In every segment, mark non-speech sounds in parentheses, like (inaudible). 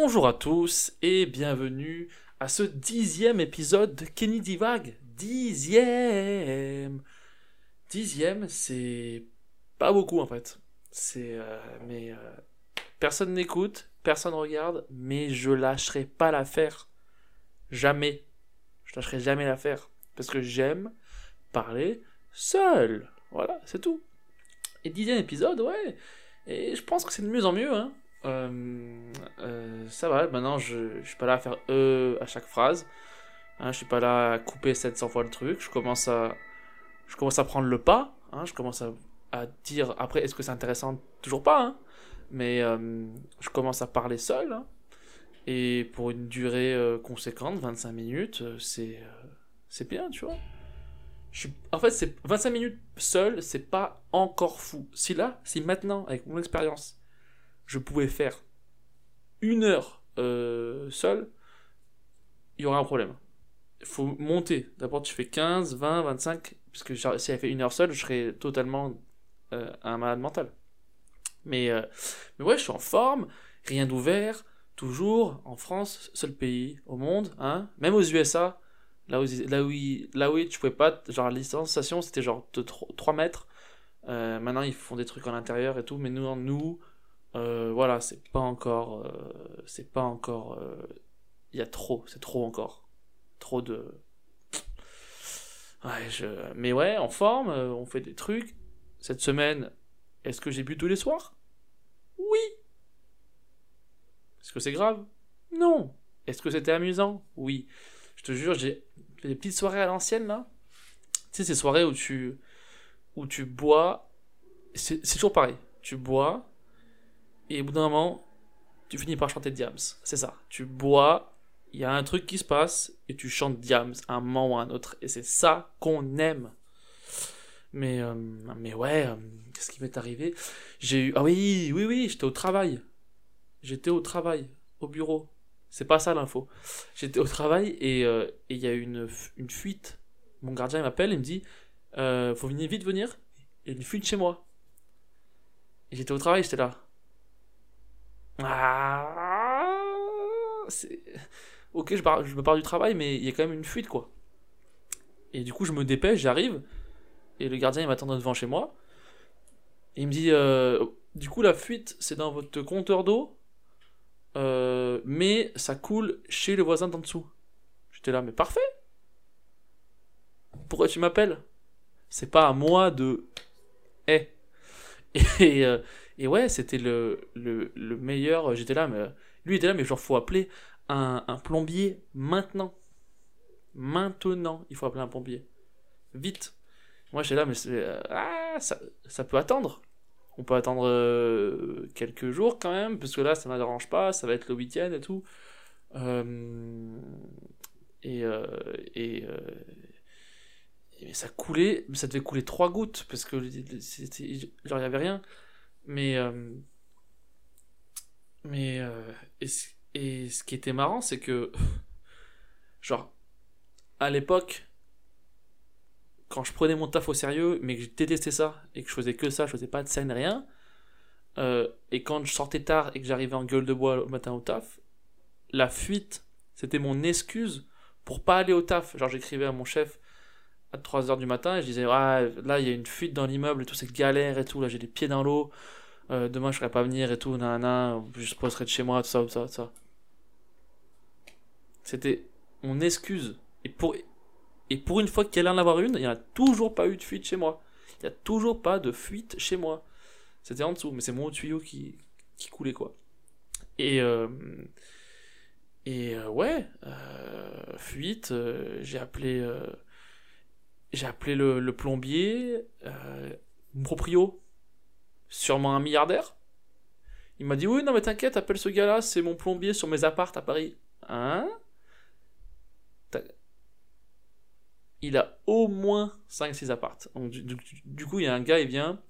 Bonjour à tous et bienvenue à ce dixième épisode de Kenny Divague. Dixième Dixième, c'est pas beaucoup en fait. C'est. euh, mais. euh, personne n'écoute, personne regarde, mais je lâcherai pas l'affaire. Jamais. Je lâcherai jamais l'affaire. Parce que j'aime parler seul. Voilà, c'est tout. Et dixième épisode, ouais. Et je pense que c'est de mieux en mieux, hein. Euh, euh, ça va, maintenant je, je suis pas là à faire euh à chaque phrase. Hein, je suis pas là à couper 700 fois le truc. Je commence à, je commence à prendre le pas. Hein, je commence à, à dire. Après, est-ce que c'est intéressant? Toujours pas. Hein, mais euh, je commence à parler seul. hein. et pour une durée euh, conséquente, 25 minutes, c'est bien, tu vois. Je suis- En fait, c'est 25 minutes seul, c'est pas encore fou. Si là, si maintenant, avec mon expérience, je pouvais faire une heure euh, seul, il y aurait un problème. Il faut monter. D'abord, tu fais 15, 20, 25, puisque genre, si elle fait une heure seule, je serais totalement euh, un malade mental. Mais, euh, mais ouais, je suis en forme, rien d'ouvert, toujours en France, seul pays au monde, hein, même aux USA, là où, là où, là où tu pouvais pas, genre la distanciation c'était genre de 3 mètres. Euh, maintenant ils font des trucs en intérieur et tout, mais nous, nous euh, voilà, c'est pas encore, euh, c'est pas encore, euh, il y a trop, c'est trop encore, trop de, ouais, je, mais ouais, en forme, euh, on fait des trucs. Cette semaine, est-ce que j'ai bu tous les soirs? Oui. Est-ce que c'est grave? Non. Est-ce que c'était amusant? Oui. Je te jure, j'ai des petites soirées à l'ancienne là. Tu sais, ces soirées où tu, où tu bois, c'est toujours pareil. Tu bois, et au bout d'un moment, tu finis par chanter Diams. C'est ça. Tu bois, il y a un truc qui se passe, et tu chantes Diams à un moment ou à un autre. Et c'est ça qu'on aime. Mais, euh, mais ouais, euh, qu'est-ce qui m'est arrivé? J'ai eu. Ah oui, oui, oui, j'étais au travail. J'étais au travail, au bureau. C'est pas ça l'info. J'étais au travail et euh, et il y a eu une, une fuite. Mon gardien m'appelle et me dit Faut venir vite venir. A une fuite chez moi. Et j'étais au travail, j'étais là. Ah, ok, je, je me pars du travail, mais il y a quand même une fuite, quoi. Et du coup, je me dépêche, j'arrive, et le gardien, il m'attend devant chez moi. Et il me dit, euh, du coup, la fuite, c'est dans votre compteur d'eau, euh, mais ça coule chez le voisin d'en dessous. J'étais là, mais parfait. Pourquoi tu m'appelles? C'est pas à moi de... Eh. (laughs) Et, euh, et ouais, c'était le, le, le meilleur. J'étais là, mais lui était là, mais genre, faut appeler un, un plombier maintenant. Maintenant, il faut appeler un plombier. Vite. Moi, j'étais là, mais euh, ah, ça, ça peut attendre. On peut attendre euh, quelques jours quand même, parce que là, ça ne m'arrange pas, ça va être le week-end et tout. Euh, et euh, et, euh, ça coulait, ça devait couler trois gouttes, parce que genre, il n'y avait rien. Mais, euh, mais, euh, et, ce- qui était marrant, c'est que, (laughs) genre, à l'époque, quand je prenais mon taf au sérieux, mais que je détestais ça, et que je faisais que ça, je faisais pas de scène, rien, euh, et quand je sortais tard et que j'arrivais en gueule de bois le matin au taf, la fuite, c'était mon excuse pour pas aller au taf. Genre, j'écrivais à mon chef à 3h du matin et je disais, ah, là, il y a une fuite dans l'immeuble et tout, c'est galère et tout, là, j'ai les pieds dans l'eau, euh, demain, je pourrais pas venir et tout, nanana, je poserai de chez moi, tout ça, tout ça, tout ça. C'était mon excuse. Et pour, et pour une fois qu'il allait en avoir une, il n'y en a toujours pas eu de fuite chez moi. Il n'y a toujours pas de fuite chez moi. C'était en dessous, mais c'est mon tuyau qui, qui coulait, quoi. Et, euh, et euh, ouais, fuite, j'ai appelé, j'ai appelé le, le plombier, mon proprio, sûrement un milliardaire. Il m'a dit oui, non mais t'inquiète, appelle ce gars-là, c'est mon plombier sur mes appartes à Paris. Hein? Il a au moins 5-6 appartes. Donc, du coup, il y a un gars, il vient,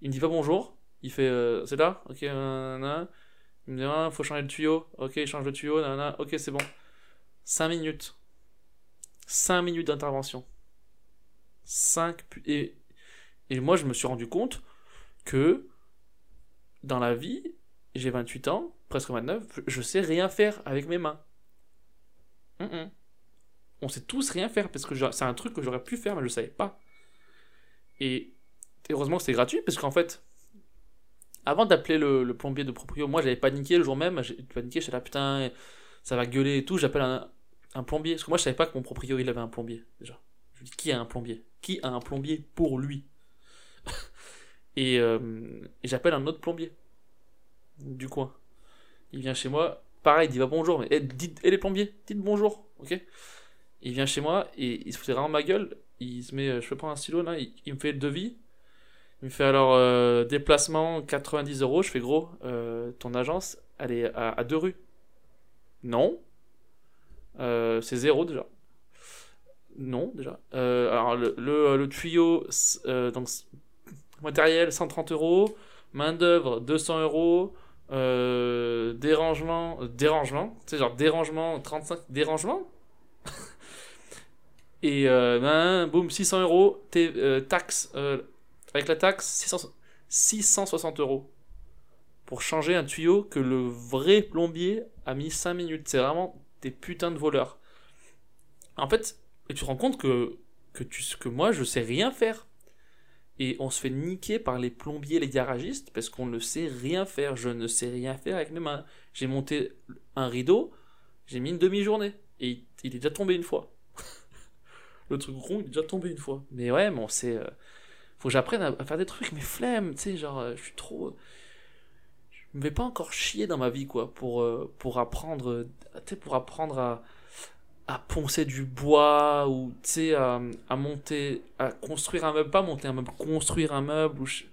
il me dit pas bonjour, il fait euh, c'est là, ok, nanana. il me dit ah, faut changer le tuyau, ok, il change le tuyau, nanana. ok, c'est bon. 5 minutes. 5 minutes d'intervention. 5 et, et moi je me suis rendu compte que dans la vie, j'ai 28 ans, presque 29, je sais rien faire avec mes mains. On sait tous rien faire parce que c'est un truc que j'aurais pu faire mais je savais pas. Et heureusement c'est gratuit parce qu'en fait, avant d'appeler le, plombier de proprio, moi j'avais paniqué le jour même, j'ai paniqué, j'étais là putain, ça va gueuler et tout, j'appelle un, plombier. Parce que moi je savais pas que mon proprio il avait un plombier déjà. Je dis qui a un plombier? Qui a un plombier pour lui? Euh, Et, j'appelle un autre plombier du coin. Il vient chez moi, pareil, il dit va bonjour, mais et eh, les plombiers, dites bonjour, ok? Il vient chez moi et il se fait vraiment ma gueule. Il se met, je peux prendre un stylo là, il, me fait le devis. Il me fait alors euh, déplacement 90 euros. Je fais gros, euh, ton agence, elle est à, deux rues. Non. c'est zéro déjà. Non, déjà. alors, le, le tuyau, donc matériel 130 euros, main-d'œuvre 200 euros, euh, dérangement, euh, dérangement, sais, genre dérangement 35, dérangement (laughs) Et euh, ben, boum, 600 euros, taxe, avec la taxe, 660 euros. Pour changer un tuyau que le vrai plombier a mis 5 minutes. C'est vraiment des putains de voleurs. En fait, tu te rends compte que, que, tu, que moi, je sais rien faire et on se fait niquer par les plombiers, les garagistes, parce qu'on ne sait rien faire. Je ne sais rien faire avec mes mains. J'ai monté un rideau, j'ai mis une demi-journée, et il, est déjà tombé une fois. (laughs) le truc rond, il est déjà tombé une fois. Mais ouais, bon. Euh, faut que j'apprenne à, faire des trucs, mais flemme, tu sais, genre, euh, je suis trop. Je me vais pas encore chier dans ma vie, quoi, pour, euh, pour apprendre. Tu sais, pour apprendre à à poncer du bois ou tu sais à, monter à construire un meuble pas monter un meuble construire un meuble ou je,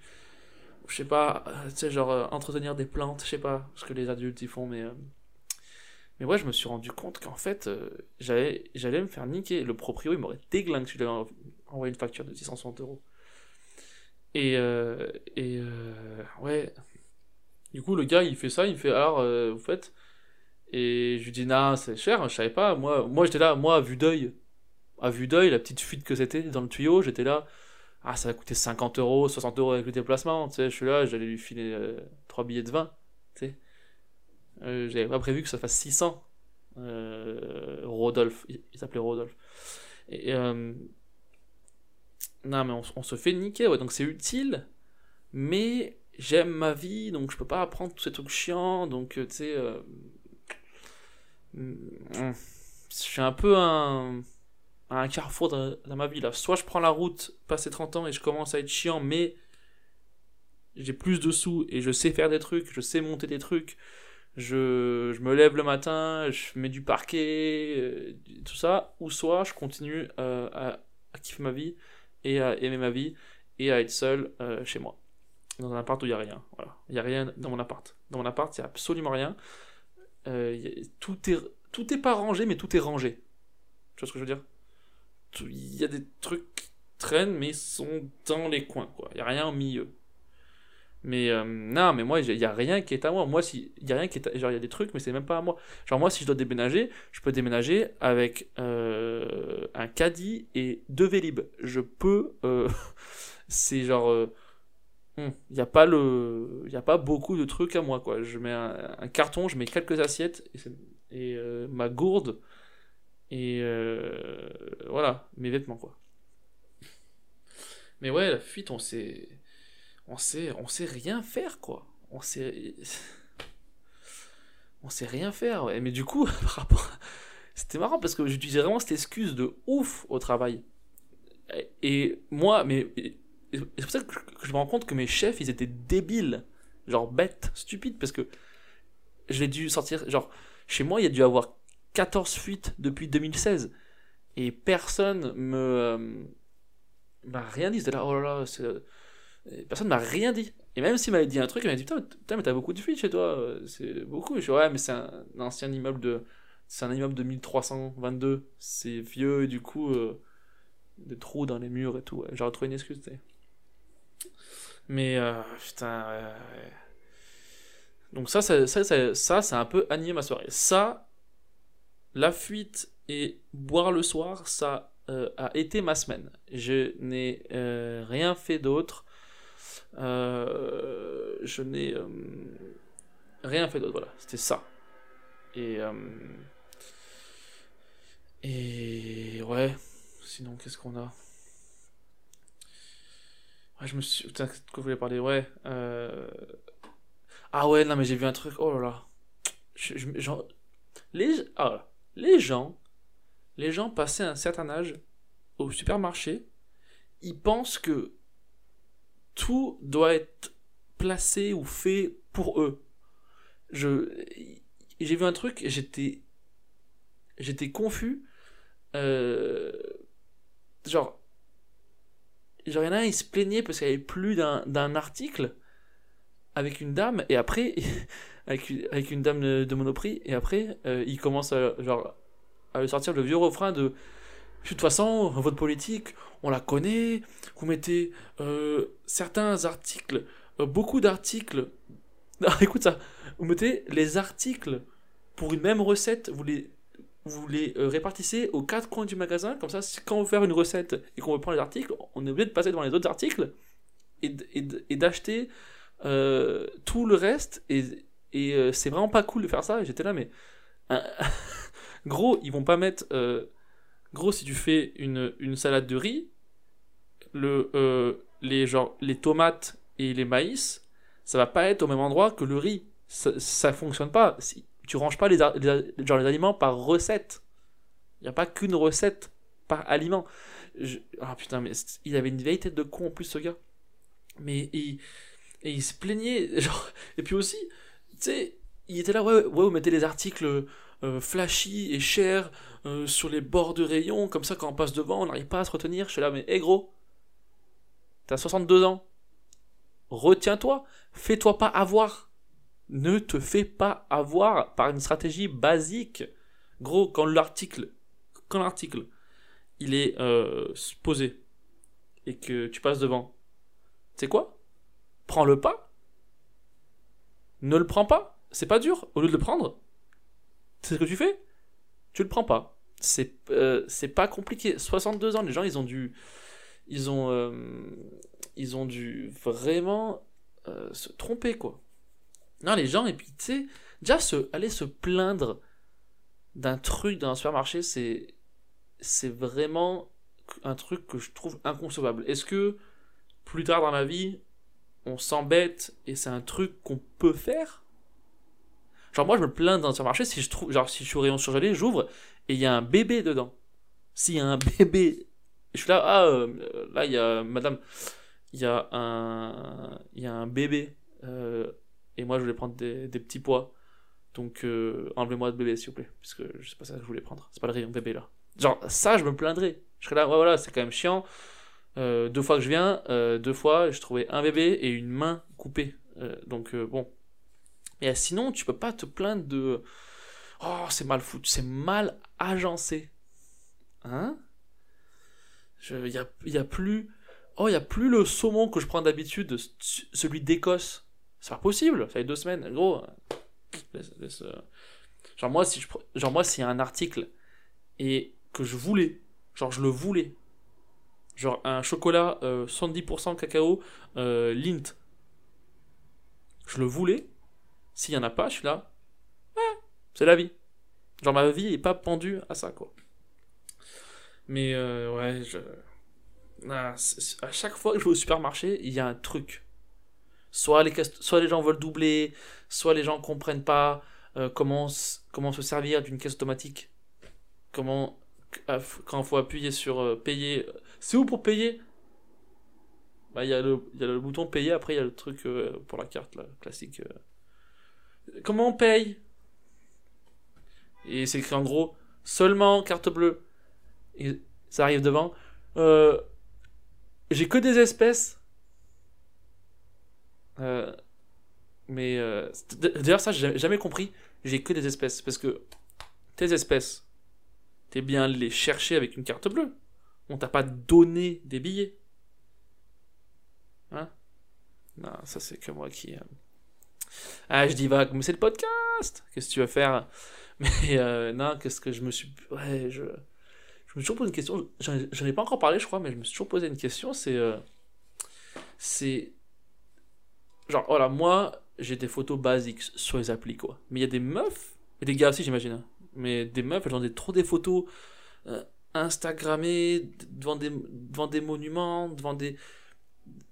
sais pas euh, tu sais genre euh, entretenir des plantes je sais pas ce que les adultes y font mais euh, mais ouais je me suis rendu compte qu'en fait j'allais j'allais me faire niquer. Le proprio il m'aurait déglingué. Si je lui avais envoyé une facture de 660 euros. Et et ouais. Du coup le gars il fait ça il fait alors vous faites et je lui dis, non, c'est cher, je savais pas. Moi, moi j'étais là, moi, à vue d'œil, à vue d'œil, la petite fuite que c'était dans le tuyau, j'étais là, ah, ça va coûter 50 euros, 60 euros avec le déplacement, tu sais, je suis là, j'allais lui filer euh, trois 3 billets de vin, tu sais. Euh, j'avais pas prévu que ça fasse 600. Euh, Rodolphe, il, s'appelait Rodolphe. Et, non, mais on, on, se fait niquer, ouais, donc c'est utile, mais j'aime ma vie, donc je peux pas apprendre tous ces trucs chiants, donc tu sais je suis un peu un, un carrefour dans, ma vie là. Soit je prends la route, passer 30 ans et je commence à être chiant, mais j'ai plus de sous et je sais faire des trucs, je sais monter des trucs. Je, je me lève le matin, je mets du parquet, euh, tout ça. Ou soit je continue euh, à, à, kiffer ma vie et à aimer ma vie et à être seul euh, chez moi. Dans un appart où il n'y a rien. Voilà. Il n'y a rien dans mon appart. Dans mon appart, il n'y a absolument rien. Euh, tout est tout est pas rangé, mais tout est rangé. Tu vois ce que je veux dire? Il y a des trucs qui traînent, mais sont dans les coins, quoi. Il y a rien au milieu. Mais euh, non, mais moi, il y a rien qui est à moi. Moi, si il y a rien qui est, genre y a des trucs, mais c'est même pas à moi. Genre moi, si je dois déménager, je peux déménager avec euh, un caddie et deux vélib. Je peux, (laughs) c'est genre il n'y a pas beaucoup de trucs à moi quoi. Je mets un, carton je mets quelques assiettes et, euh, ma gourde et euh, voilà mes vêtements quoi. Mais ouais la fuite on sait on sait on sait rien faire quoi. On sait (laughs) on sait rien faire mais du coup (laughs) c'était marrant parce que j'utilisais vraiment cette excuse de ouf au travail. Et moi mais c'est pour ça que je me rends compte que mes chefs, ils étaient débiles. Genre bêtes, stupides, parce que j'ai dû sortir. Genre, chez moi, il y a dû avoir 14 fuites depuis 2016. Et personne me. Euh, m'a rien dit. C'était là, oh là là, euh, Personne m'a rien dit. Et même s'il m'avait dit un truc, il m'a dit Putain, mais t'as beaucoup de fuites chez toi. C'est beaucoup. je suis Ouais, mais c'est un, ancien immeuble de. C'est un immeuble de 1322. C'est vieux et du coup. Euh, des trous dans les murs et tout. J'ai retrouvé une excuse, tu. Mais euh, putain. Donc ça, ça, ça, ça, a un peu animé ma soirée. Ça, la fuite et boire le soir, ça euh, a été ma semaine. Je n'ai euh, rien fait d'autre. je n'ai Rien fait d'autre, voilà. C'était ça. Et. Et. Ouais. Sinon, qu'est-ce qu'on a? Je me suis. Putain, qu'est-ce que vous voulez parler Ouais. euh, Ah ouais, non, mais j'ai vu un truc. Oh là là. Genre, Les... ah, les gens. Les gens passés un certain âge au supermarché, ils pensent que tout doit être placé ou fait pour eux. Je j'ai vu un truc, j'étais j'étais confus. Euh, genre genre il y en a un, il se plaignait parce qu'il n'y avait plus d'un article avec une dame et après (laughs) avec, avec une dame de, Monoprix et après euh, il commence à genre à sortir le vieux refrain de de toute façon, votre politique, on la connaît. Vous mettez euh, certains articles, euh, beaucoup d'articles. (laughs) Écoute ça. Vous mettez les articles pour une même recette, vous les, vous les euh, répartissez aux quatre coins du magasin. Comme ça, quand on veut faire une recette et qu'on veut prendre les articles, on est obligé de passer devant les autres articles et, d'acheter euh, tout le reste. Et, et euh, c'est vraiment pas cool de faire ça. J'étais là, mais. (laughs) Gros, ils vont pas mettre. Gros, si tu fais une, une salade de riz, le, les, genre, les tomates et les maïs, ça va pas être au même endroit que le riz. Ça, ça fonctionne pas. Tu ranges pas les, genre, les aliments par recette. Il n'y a pas qu'une recette par aliment. Ah putain, mais il avait une vieille tête de con en plus, ce gars. Mais il, il se plaignait. (laughs) Genre, et puis aussi, tu sais, il était là, ouais, ouais, vous mettez les articles euh, flashy et chers euh, sur les bords de rayon, comme ça quand on passe devant, on n'arrive pas à se retenir. Je suis là, mais hé gros, t'as 62 ans, retiens-toi, fais-toi pas avoir. Ne te fais pas avoir par une stratégie basique. Gros, quand l'article, quand l'article, il est euh, posé et que tu passes devant, sais quoi? Prends-le pas. Ne le prends pas. C'est pas dur. Au lieu de le prendre, c'est ce que tu fais tu le prends pas. C'est euh, c'est pas compliqué. 62 ans, les gens, ils ont dû. Ils ont. euh, ils ont dû vraiment euh, se tromper, quoi. Non, les gens, et puis, tu sais, déjà, se, aller se plaindre d'un truc dans un supermarché, c'est. C'est vraiment un truc que je trouve inconcevable. Est-ce que plus tard dans la vie, on s'embête et c'est un truc qu'on peut faire? Genre moi je me plains dans un supermarché si je trouve genre si je suis au rayon surgelé, j'ouvre et il y a un bébé dedans. S'il y a un (laughs) bébé, je suis là ah euh, là il y a madame, il y a un il y a un bébé euh, et moi je voulais prendre des, petits pois. Donc euh, enlevez-moi de bébé s'il vous plaît parce que sais pas ça que je voulais prendre. C'est pas le rayon bébé là. Genre ça je me plaindrais. Je serais là ouais voilà, c'est quand même chiant. Euh, deux fois que je viens, euh, deux fois, je trouvais un bébé et une main coupée. Donc bon, mais sinon, tu peux pas te plaindre de. Oh, c'est mal foutu, c'est mal agencé. Hein? Il y a, y a plus. Oh, il y a plus le saumon que je prends d'habitude, celui d'Écosse. C'est pas possible, ça fait deux semaines. Gros. euh. Genre, moi, si je genre, moi, s'il y a un article et que je voulais, genre, je le voulais, genre un chocolat euh, 70% cacao euh, Lint, je le voulais. S'il y en a pas, je suis là. Ouais, c'est la vie. Genre ma vie est pas pendue à ça quoi. Mais euh, ouais, je... Ah, à chaque fois que je vais au supermarché, il y a un truc. Soit les, soit les gens veulent doubler, soit les gens comprennent pas euh, comment, comment se servir d'une caisse automatique. Comment, quand il faut appuyer sur euh, payer. C'est où pour payer? Bah, il y, a le- il y a le bouton payer, après il y a le truc euh, pour la carte classique. euh. Comment on paye? Et c'est écrit en gros seulement carte bleue. Et ça arrive devant. Euh, J'ai que des espèces. Euh, mais euh, d'ailleurs, ça, j'ai jamais- compris. J'ai que des espèces. Parce que tes espèces, t'es bien les chercher avec une carte bleue. On t'a pas donné des billets. Hein? Non, ça, c'est que moi qui. euh, Ah, je divague, mais c'est le podcast Qu'est-ce que tu vas faire? Mais non, qu'est-ce que je me suis... Ouais, je... Je me suis toujours posé une question, j'en ai- pas encore parlé je crois, mais je me suis toujours posé une question, c'est... C'est... Genre, voilà, moi, j'ai des photos basiques sur les applis, quoi. Mais il y a des meufs, et des gars aussi, j'imagine, hein. mais des meufs, elles ont des, trop des photos euh, Instagrammées devant des, devant des monuments, devant des.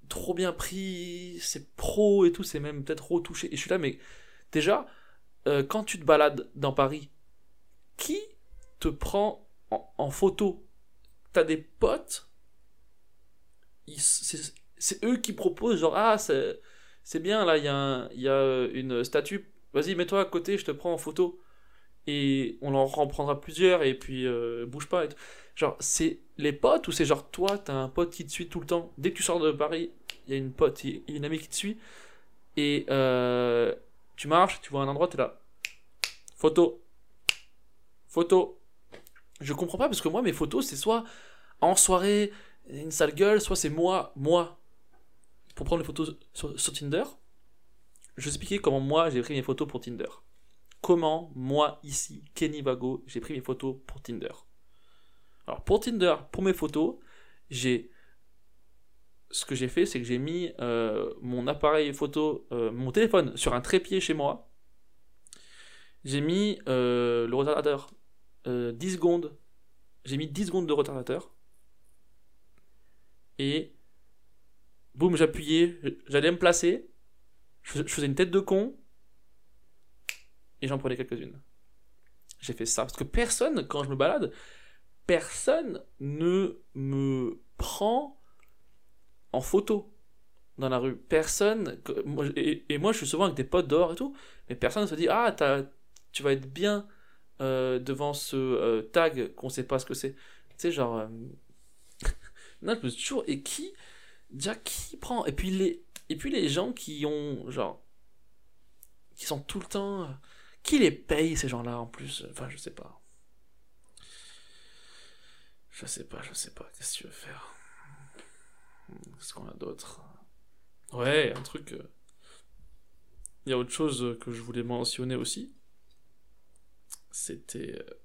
trop bien pris, c'est pro et tout, c'est même peut-être retouché. Et je suis là, mais déjà, euh, quand tu te balades dans Paris, qui te prend en, photo? T'as des potes, c'est c'est eux qui proposent, genre, ah, c'est c'est bien, là, il y, a a une statue, vas-y, mets-toi à côté, je te prends en photo. Et on en en prendra plusieurs, et puis euh, bouge pas. Genre, c'est les potes, ou c'est genre toi, t'as un pote qui te suit tout le temps? Dès que tu sors de Paris, il y a une pote, y a une amie qui te suit. Et euh, tu marches, tu vois un endroit, t'es là. Photo. Photo. Je comprends pas parce que moi, mes photos, c'est soit en soirée, une sale gueule, soit c'est moi, moi. Pour prendre les photos sur, Tinder, je vais expliquer comment moi j'ai pris mes photos pour Tinder. Comment moi, ici, Kenny Vago, j'ai pris mes photos pour Tinder. Alors pour Tinder, pour mes photos, ce que j'ai fait, c'est que j'ai mis euh, mon appareil photo, euh, mon téléphone sur un trépied chez moi. J'ai mis euh, le retardateur euh, 10 secondes. J'ai mis 10 secondes de retardateur. Et boum, j'appuyais, j'allais me placer. Je fais- je faisais une tête de con. Et j'en prenais quelques-unes. J'ai fait ça. Parce que personne, quand je me balade, personne ne me prend en photo dans la rue. Personne. et, moi, je suis souvent avec des potes dehors et tout. Mais personne ne se dit Ah, tu vas être bien euh, devant ce euh, tag qu'on sait pas ce que c'est. Tu sais, genre. euh, (laughs) non, je me toujours. Et qui. Déjà, qui prend Et puis les, et puis les gens qui ont. Genre. Qui sont tout le temps. Qui les paye, ces gens-là, en plus? Enfin, je sais pas. Je sais pas, je sais pas. Qu'est-ce que tu veux faire? Qu'est-ce qu'on a d'autre? Ouais, un truc. euh, Il y a autre chose que je voulais mentionner aussi. C'était. euh,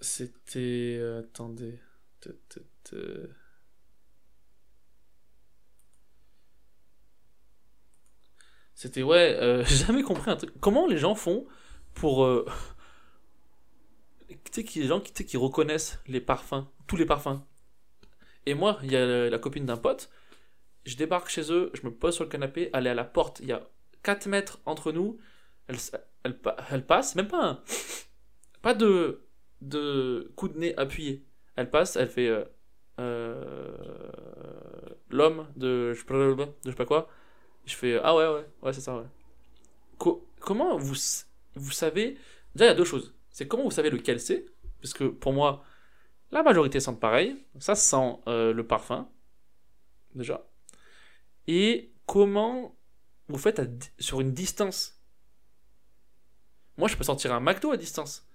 C'était. euh, Attendez. C'était, ouais, euh, (laughs) j'ai jamais compris un truc. Comment les gens font pour. euh, Tu sais, des gens qui, reconnaissent les parfums, tous les parfums. Et moi, il y a la, copine d'un pote, je débarque chez eux, je me pose sur le canapé, elle est à la porte, il y a 4 mètres entre nous, elle, elle passe, même pas un, pas de, de coup de nez appuyé. Elle passe, elle fait euh, euh, l'homme de je sais pas- quoi. Je fais ah ouais ouais ouais c'est ça ouais. Co- comment vous vous savez déjà il y a deux choses. C'est comment vous savez lequel c'est? Parce que pour moi la majorité sentent pareil. Ça sent euh, le parfum déjà. Et comment vous faites sur une distance? Moi je peux sentir un McDo à distance,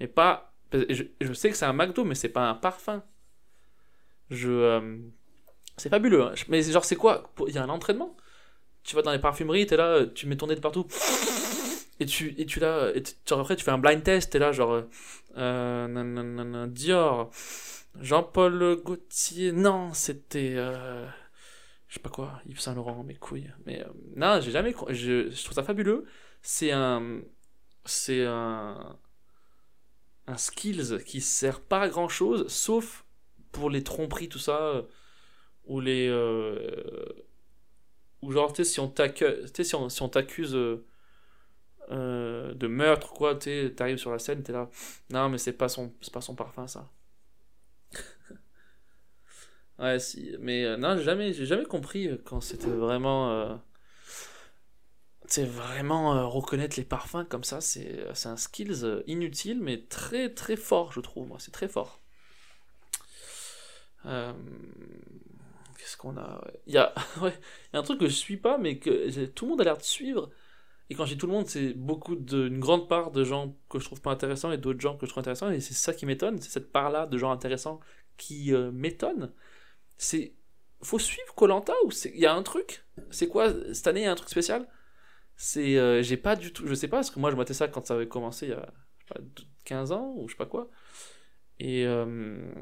mais pas je, sais que c'est un McDo, mais c'est pas un parfum. Je. euh, c'est fabuleux. hein. Mais genre, c'est quoi? Il y a un entraînement Tu vas dans les parfumeries, t'es là, tu mets ton nez de partout. Et tu, et tu là, et genre après, tu fais un blind test, t'es là, genre. euh, Dior, Jean-Paul Gaultier. Non, c'était. euh, je sais pas quoi, Yves Saint Laurent, mes couilles. Mais non, j'ai jamais. je trouve ça fabuleux. C'est un. C'est un un skills qui sert pas à grand chose sauf pour les tromperies tout ça euh, ou les euh, ou genre tu sais si on t'accuse si on, si on euh, de meurtre quoi tu t'arrives sur la scène t'es là non mais c'est pas son pas son parfum ça. (laughs) Ouais si mais non j'ai jamais jamais compris quand c'était vraiment c'est vraiment euh, reconnaître les parfums comme ça, c'est c'est un skills euh, inutile mais très très fort, je trouve. Moi, c'est très fort. Euh, Qu'est-ce qu'on a? Il y a (laughs) ouais, il y a un truc que je suis pas, mais que j'ai- tout le monde a l'air de suivre. Et quand dis tout le monde, c'est beaucoup de, une grande part de gens que je trouve pas intéressants et d'autres gens que je trouve intéressants. Et c'est ça qui m'étonne, c'est cette part-là de gens intéressants qui euh, m'étonne. C'est faut suivre Colanta ou il y a un truc? C'est quoi cette année il y a un truc spécial? C'est euh, j'ai pas du tout je sais pas parce que moi je matais ça quand ça avait commencé il y a je sais pas, 15 ans ou je sais pas quoi et euh,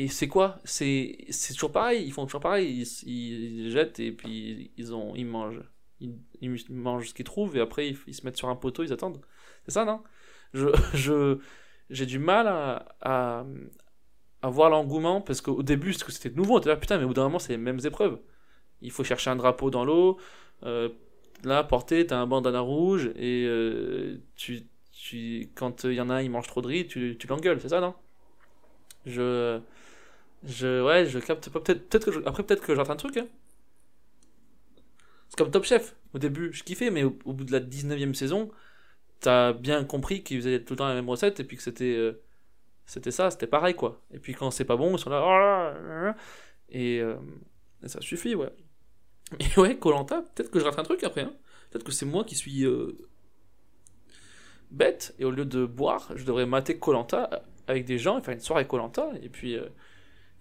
et c'est quoi? C'est c'est toujours pareil, ils font toujours pareil, ils, ils jettent et puis ils, ils mangent. Ils, mangent ce qu'ils trouvent et après ils, se mettent sur un poteau, ils attendent. C'est ça, non? Je (laughs) je j'ai du mal à, à, à voir l'engouement parce qu'au début c'était nouveau, on était là putain, mais au bout d'un moment c'est les mêmes épreuves. Il faut chercher un drapeau dans l'eau, euh, là porter, t'as un bandana rouge et euh, tu, tu, quand il y en a un, il mange trop de riz, tu, tu l'engueules, c'est ça, non? Je je, ouais, je capte pas. Peut-être, peut-être que je, après, peut-être que j'entends un truc. Hein. C'est comme Top Chef. Au début, je kiffais, mais au, bout de la 19ème saison, t'as bien compris qu'ils faisaient tout le temps la même recette et puis que c'était. Euh, c'était ça, c'était pareil, quoi. Et puis quand c'est pas bon, ils sont là. Oh euh, et, ça suffit, ouais. Et ouais, Colanta, peut-être que je rate un truc après. Hein. Peut-être que c'est moi qui suis. Euh, bête, et au lieu de boire, je devrais mater Colanta avec des gens et faire une soirée Colanta, et puis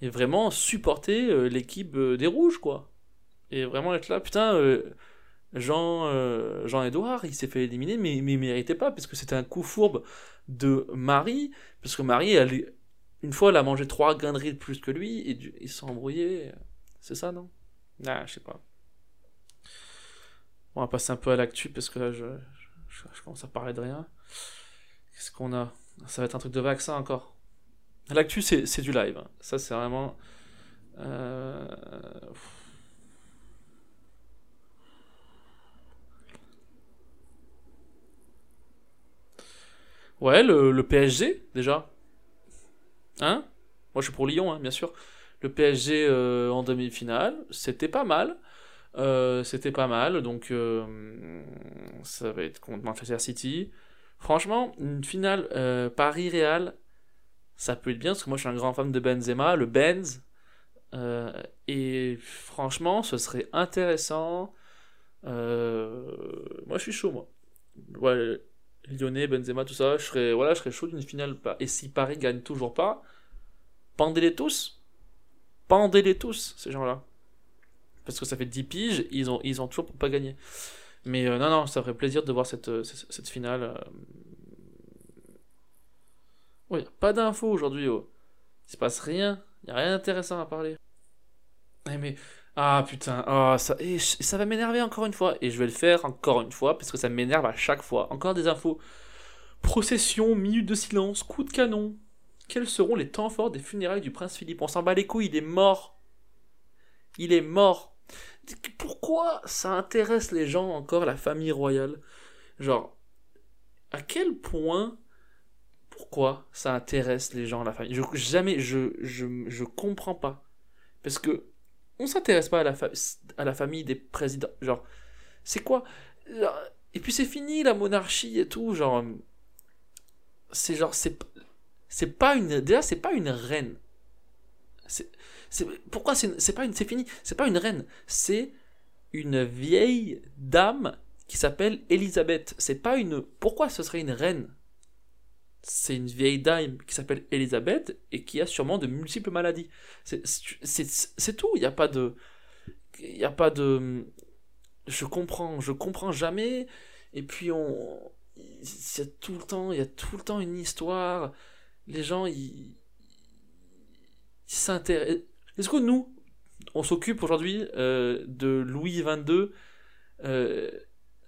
et vraiment supporter euh, l'équipe euh, des Rouges, quoi. Et vraiment être là, putain, euh, Jean, Jean-Edouard, il s'est fait éliminer, mais, mais il méritait pas, parce que c'était un coup fourbe de Marie, parce que Marie, une fois, elle a mangé trois gaineries de plus que lui, et ils se sont. C'est ça, non? Ah, je sais pas. On va passer un peu à l'actu, parce que là, je, je, commence à parler de rien. Qu'est-ce qu'on a? Ça va être un truc de vaccin encore. L'actu, c'est du live. Ça, c'est vraiment. Euh... Ouais, le, le, PSG, déjà. Hein? Moi, je suis pour Lyon, hein, bien sûr. Le PSG euh, en demi-finale, c'était pas mal. Euh, c'était pas mal, donc euh, ça va être contre Manchester City. Franchement, une finale euh, Paris-Real, ça peut être bien, parce que moi je suis un grand fan de Benzema, le Benz. Et franchement, ce serait intéressant. Moi je suis chaud, moi. Ouais, Lyonnais, Benzema, tout ça, je serais, voilà, je serais chaud d'une finale. Et si Paris gagne toujours pas, pendez-les tous. Pendez-les tous, ces gens-là. Parce que ça fait 10 piges, ils ont, ils ont toujours pas gagné. Mais euh, non, non, ça ferait plaisir de voir cette, cette, cette finale. Oui, pas d'infos aujourd'hui. Oh. Il se passe rien. Il a rien d'intéressant à parler. Eh, mais. Ah putain, oh, ça, ça va m'énerver encore une fois. Et je vais le faire encore une fois parce que ça m'énerve à chaque fois. Encore des infos. Procession, minute de silence, coup de canon. Quels seront les temps forts des funérailles du prince Philippe? On s'en bat les couilles, il est mort. Il est mort. Pourquoi ça intéresse les gens encore, la famille royale? Genre, à quel point pourquoi ça intéresse les gens, la famille? Je, jamais, je, je, je comprends pas. Parce que on s'intéresse pas à la, à la famille des présidents. Genre, c'est quoi? Et puis c'est fini la monarchie et tout. Genre, c'est genre, c'est, c'est pas une. Déjà, c'est pas une reine. C'est, pourquoi c'est, pas une. C'est fini. C'est pas une reine. C'est une vieille dame qui s'appelle Elisabeth. C'est pas une. Pourquoi ce serait une reine? C'est une vieille dame qui s'appelle Elisabeth et qui a sûrement de multiples maladies. C'est tout, il n'y a pas de... Il n'y a pas de... Je comprends, je comprends jamais. Et puis on... Il y a tout le temps, il y a tout le temps une histoire. Les gens, ils... Ils. Est-ce que nous, on s'occupe aujourd'hui euh, de Louis XXII euh,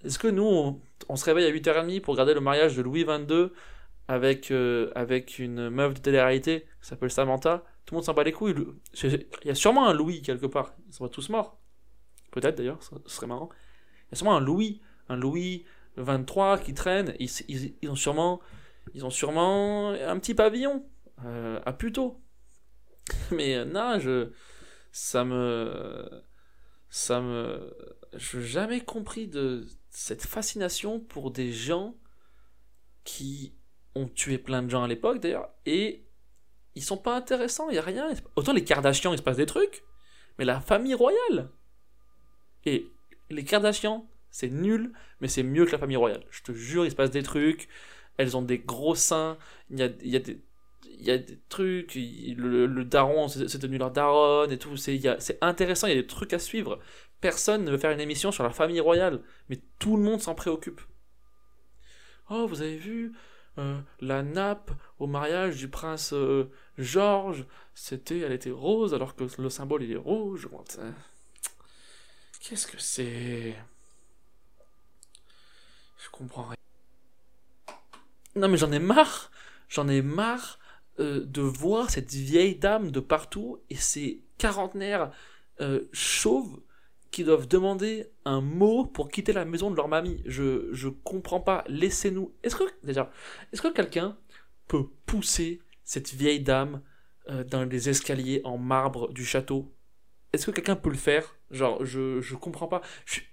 Est-ce que nous, on, se réveille à 8h30 pour regarder le mariage de Louis XXII avec, euh, avec une meuf de télé-réalité qui s'appelle Samantha, tout le monde s'en bat les couilles. Il y a sûrement un Louis quelque part. Ils sont tous morts. Peut-être d'ailleurs, ce serait marrant. Il y a sûrement un Louis, un Louis 23 qui traîne. Ils, ont sûrement, ils ont sûrement un petit pavillon euh, à Puto. (laughs) Mais euh, non, je, ça me, ça me, je n'ai jamais compris de cette fascination pour des gens qui ont tué plein de gens à l'époque d'ailleurs, et ils sont pas intéressants, il y a rien. Autant les Kardashians, il se passe des trucs, mais la famille royale. Et les Kardashians, c'est nul, mais c'est mieux que la famille royale. Je te jure, il se passe des trucs, elles ont des gros seins, il y a, il y a des il y a des trucs, le, daron, c'est devenu leur daronne et tout, c'est intéressant, il y a des trucs à suivre. Personne ne veut faire une émission sur la famille royale, mais tout le monde s'en préoccupe. Oh, vous avez vu, euh, la nappe au mariage du prince euh, Georges, c'était, elle était rose alors que le symbole il est rouge. Qu'est-ce que c'est? Je comprends rien. Non mais j'en ai marre, j'en ai marre euh, de voir cette vieille dame de partout et ces quarantenaires chauves qui doivent demander un mot pour quitter la maison de leur mamie. Je, je comprends pas. Laissez-nous. Est-ce que, déjà, est-ce que quelqu'un peut pousser cette vieille dame euh, dans les escaliers en marbre du château? Est-ce que quelqu'un peut le faire? Genre, je, je comprends pas. Je suis,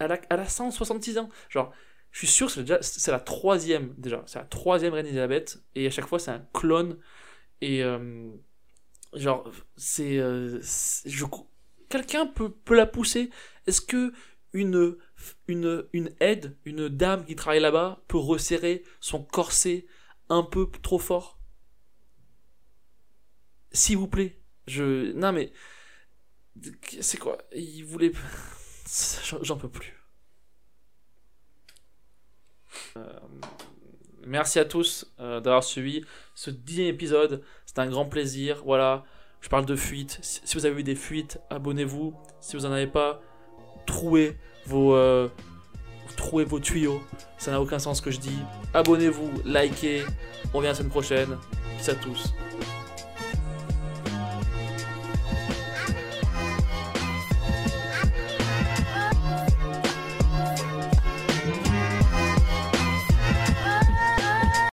elle, a, elle a 166 ans. Genre, je suis sûr que c'est, la troisième, déjà. C'est la troisième reine Elisabeth. Et à chaque fois, c'est un clone. Et. Euh, genre, c'est. Euh, quelqu'un peut, la pousser Est-ce que une aide, une dame qui travaille là-bas peut resserrer son corset un peu trop fort? S'il vous plaît. Je. Non mais. C'est quoi? Il voulait. (laughs) J'en peux plus. Euh, merci à tous euh, d'avoir suivi ce dixième épisode. C'était un grand plaisir. Voilà. Je parle de fuites. Si vous avez eu des fuites, abonnez-vous. Si vous n'en avez pas, trouez vos, euh, vos tuyaux. Ça n'a aucun sens ce que je dis. Abonnez-vous, likez. On revient la semaine prochaine. Peace à tous.